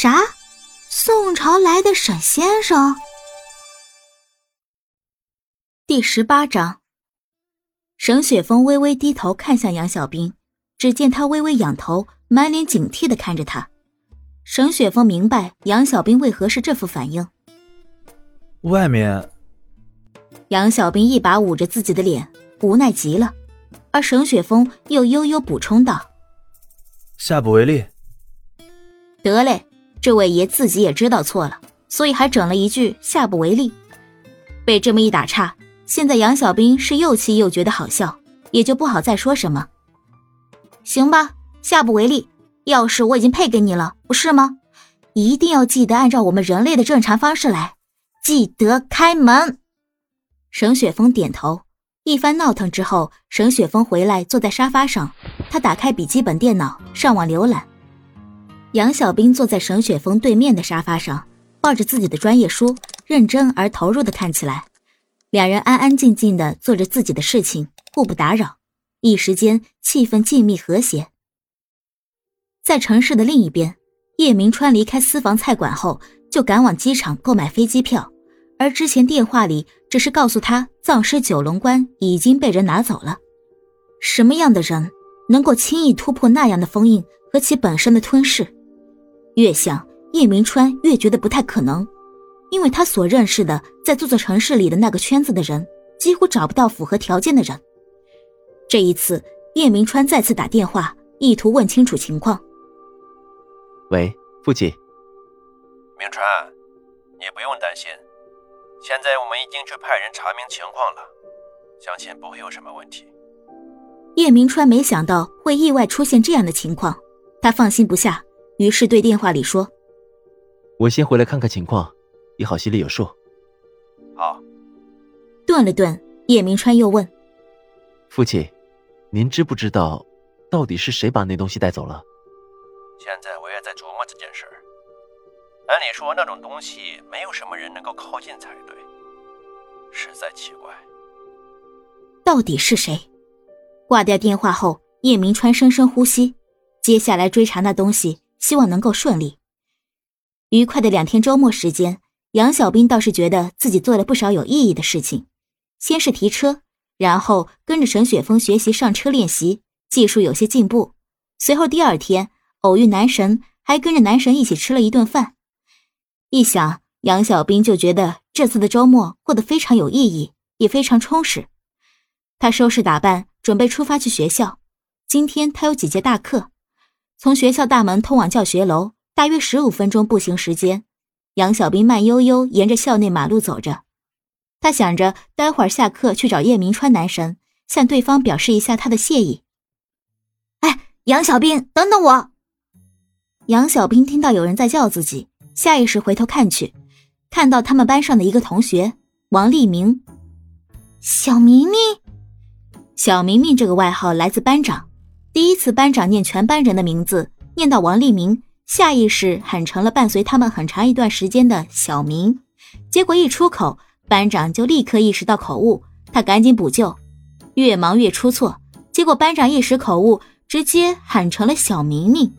啥？宋朝来的沈先生？第十八章。沈雪峰微微低头看向杨小兵，只见他微微仰头，满脸警惕的看着他。沈雪峰明白杨小兵为何是这副反应。外面。杨小兵一把捂着自己的脸，无奈极了。而沈雪峰又悠悠补充道：“下不为例。”得嘞，这位爷自己也知道错了，所以还整了一句“下不为例”。被这么一打岔，现在杨小兵是又气又觉得好笑，也就不好再说什么。行吧，下不为例。钥匙我已经配给你了，不是吗？一定要记得按照我们人类的正常方式来，记得开门。沈雪峰点头。一番闹腾之后，沈雪峰回来坐在沙发上，他打开笔记本电脑上网浏览。杨小兵坐在沈雪峰对面的沙发上，抱着自己的专业书，认真而投入的看起来。两人安安静静的做着自己的事情，互不打扰，一时间气氛静谧和谐。在城市的另一边，叶明川离开私房菜馆后，就赶往机场购买飞机票。而之前电话里只是告诉他，藏尸九龙关已经被人拿走了。什么样的人能够轻易突破那样的封印和其本身的吞噬？越想，叶明川越觉得不太可能，因为他所认识的在这座城市里的那个圈子的人，几乎找不到符合条件的人。这一次，叶明川再次打电话，意图问清楚情况。喂，父亲。明川，你不用担心。现在我们已经去派人查明情况了，相信不会有什么问题。叶明川没想到会意外出现这样的情况，他放心不下，于是对电话里说：“我先回来看看情况，你好心里有数。”好。顿了顿，叶明川又问：“父亲，您知不知道，到底是谁把那东西带走了？”现在我也在琢磨这件事儿。按理说，那种东西没有什么人能够靠近才对，实在奇怪。到底是谁？挂掉电话后，叶明川深深呼吸，接下来追查那东西，希望能够顺利。愉快的两天周末时间，杨小兵倒是觉得自己做了不少有意义的事情。先是提车，然后跟着沈雪峰学习上车练习，技术有些进步。随后第二天偶遇男神，还跟着男神一起吃了一顿饭。一想，杨小兵就觉得这次的周末过得非常有意义，也非常充实。他收拾打扮，准备出发去学校。今天他有几节大课。从学校大门通往教学楼，大约十五分钟步行时间。杨小兵慢悠悠沿着校内马路走着，他想着待会儿下课去找叶明川男神，向对方表示一下他的谢意。哎，杨小兵，等等我！杨小兵听到有人在叫自己。下意识回头看去，看到他们班上的一个同学王立明。小明明，小明明这个外号来自班长。第一次班长念全班人的名字，念到王立明，下意识喊成了伴随他们很长一段时间的小明。结果一出口，班长就立刻意识到口误，他赶紧补救，越忙越出错。结果班长一时口误，直接喊成了小明明。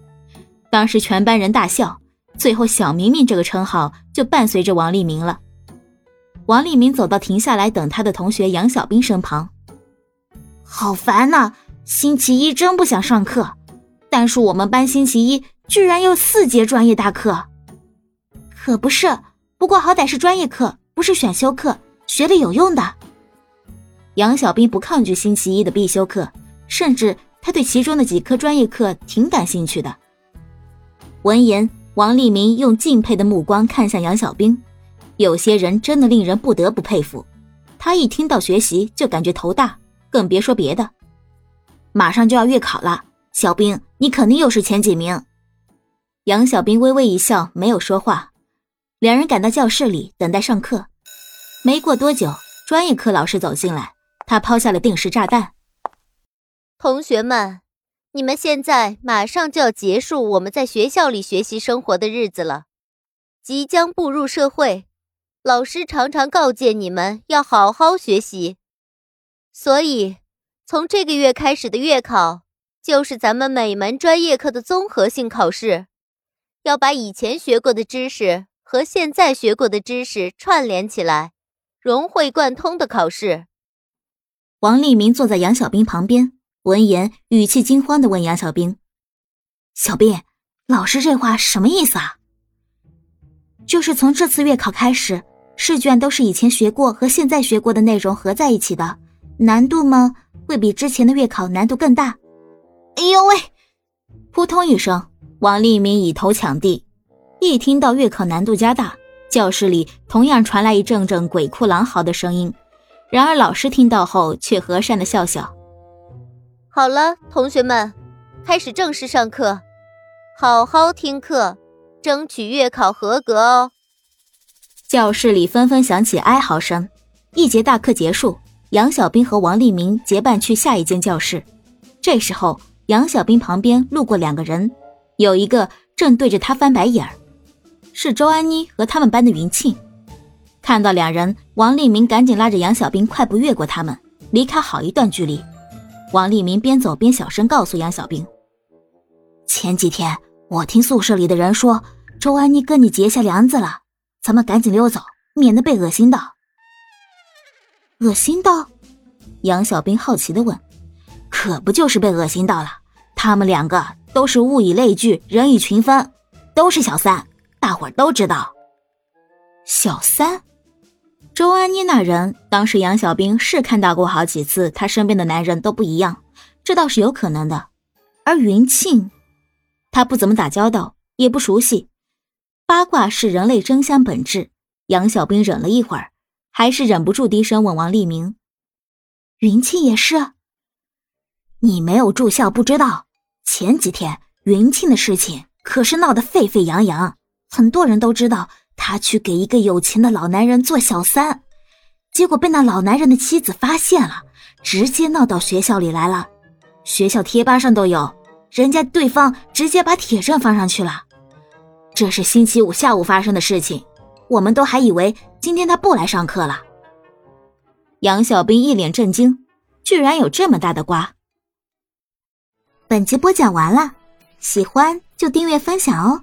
当时全班人大笑。最后，小明明这个称号就伴随着王立明了。王立明走到停下来等他的同学杨小兵身旁，好烦呐！星期一真不想上课，但是我们班星期一居然有四节专业大课。可不是，不过好歹是专业课，不是选修课，学的有用的。杨小兵不抗拒星期一的必修课，甚至他对其中的几科专业课挺感兴趣的。闻言。王立明用敬佩的目光看向杨小兵，有些人真的令人不得不佩服。他一听到学习就感觉头大，更别说别的。马上就要月考了，小兵，你肯定又是前几名。杨小兵微微一笑，没有说话。两人赶到教室里等待上课。没过多久，专业课老师走进来，他抛下了定时炸弹：“同学们。”你们现在马上就要结束我们在学校里学习生活的日子了，即将步入社会。老师常常告诫你们要好好学习，所以从这个月开始的月考就是咱们每门专业课的综合性考试。要把以前学过的知识和现在学过的知识串联起来，融会贯通的考试。王立明坐在杨小兵旁边，闻言语气惊慌的问杨小兵：“小兵，老师这话什么意思啊？”就是从这次月考开始，试卷都是以前学过和现在学过的内容合在一起的，难度吗会比之前的月考难度更大。哎呦喂！扑通一声。王立明以头抢地，一听到月考难度加大，教室里同样传来一阵阵鬼哭狼嚎的声音。然而老师听到后却和善的笑笑：“好了，同学们，开始正式上课，好好听课，争取月考合格哦。”教室里纷纷响起哀嚎声。一节大课结束，杨小兵和王立明结伴去下一间教室。这时候，杨小兵旁边路过两个人。有一个正对着他翻白眼儿，是周安妮和他们班的云庆。看到两人，王立明赶紧拉着杨小兵快步越过他们，离开好一段距离。王立明边走边小声告诉杨小兵：“前几天我听宿舍里的人说，周安妮跟你结下梁子了，咱们赶紧溜走，免得被恶心到。”恶心到？杨小兵好奇的问：“可不就是被恶心到了？他们两个。”都是物以类聚，人以群分，都是小三，大伙儿都知道。小三，周安妮那人，当时杨小兵是看到过好几次，他身边的男人都不一样，这倒是有可能的。而云庆，他不怎么打交道，也不熟悉。八卦是人类争相本质。杨小兵忍了一会儿，还是忍不住低声问王立明：“云庆也是？你没有住校，不知道。”前几天云庆的事情可是闹得沸沸扬扬，很多人都知道他去给一个有钱的老男人做小三，结果被那老男人的妻子发现了，直接闹到学校里来了，学校贴吧上都有，人家对方直接把铁证放上去了。这是星期五下午发生的事情，我们都还以为今天他不来上课了。杨小兵一脸震惊，居然有这么大的瓜。本集播讲完了，喜欢就订阅分享哦。